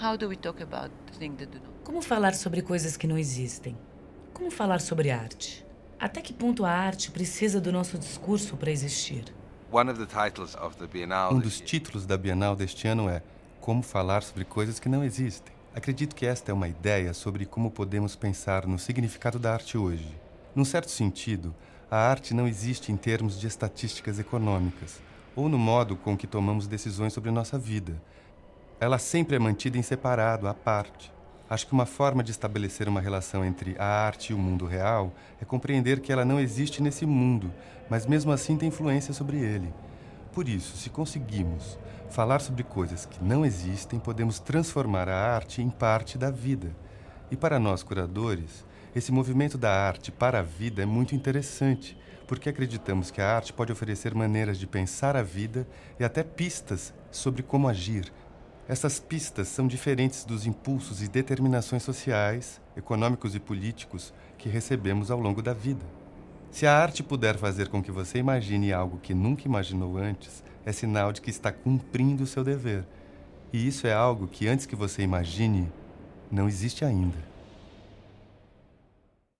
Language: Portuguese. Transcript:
How do we talk about things that do not? Como falar sobre coisas que não existem? Como falar sobre arte? Até que ponto a arte precisa do nosso discurso para existir? Um dos títulos da Bienal deste ano é Como falar sobre coisas que não existem. Acredito que esta é uma ideia sobre como podemos pensar no significado da arte hoje. Num certo sentido, a arte não existe em termos de estatísticas econômicas ou no modo com que tomamos decisões sobre nossa vida. Ela sempre é mantida em separado, à parte. Acho que uma forma de estabelecer uma relação entre a arte e o mundo real é compreender que ela não existe nesse mundo, mas mesmo assim tem influência sobre ele. Por isso, se conseguimos falar sobre coisas que não existem, podemos transformar a arte em parte da vida. E para nós curadores, esse movimento da arte para a vida é muito interessante, porque acreditamos que a arte pode oferecer maneiras de pensar a vida e até pistas sobre como agir, essas pistas são diferentes dos impulsos e determinações sociais, econômicos e políticos que recebemos ao longo da vida. Se a arte puder fazer com que você imagine algo que nunca imaginou antes, é sinal de que está cumprindo o seu dever. E isso é algo que, antes que você imagine, não existe ainda.